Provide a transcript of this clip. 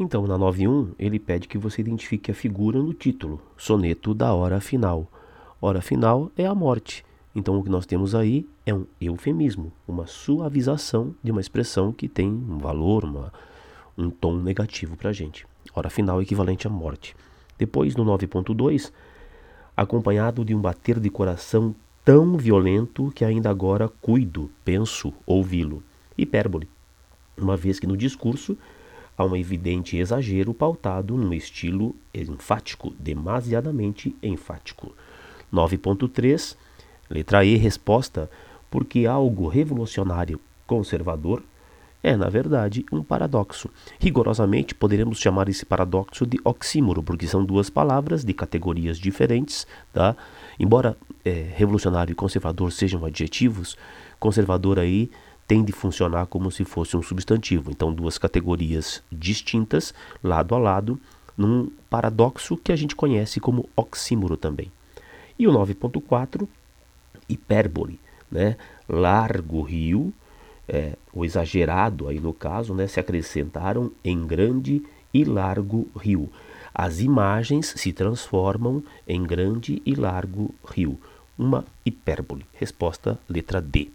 Então, na 9.1, ele pede que você identifique a figura no título, soneto da hora final. Hora final é a morte. Então, o que nós temos aí é um eufemismo, uma suavização de uma expressão que tem um valor, uma, um tom negativo para a gente. Hora final equivalente à morte. Depois, no 9.2, acompanhado de um bater de coração tão violento que ainda agora cuido, penso, ouvi-lo. Hipérbole, uma vez que no discurso há um evidente exagero pautado num estilo enfático, demasiadamente enfático. 9.3, letra E, resposta, porque algo revolucionário conservador é, na verdade, um paradoxo. Rigorosamente, poderemos chamar esse paradoxo de oxímoro, porque são duas palavras de categorias diferentes. Tá? Embora é, revolucionário e conservador sejam adjetivos, conservador aí tem de funcionar como se fosse um substantivo. Então, duas categorias distintas, lado a lado, num paradoxo que a gente conhece como oxímoro também. E o 9.4, hipérbole, né? Largo rio, é, o exagerado aí no caso, né? Se acrescentaram em grande e largo rio. As imagens se transformam em grande e largo rio. Uma hipérbole. Resposta letra D.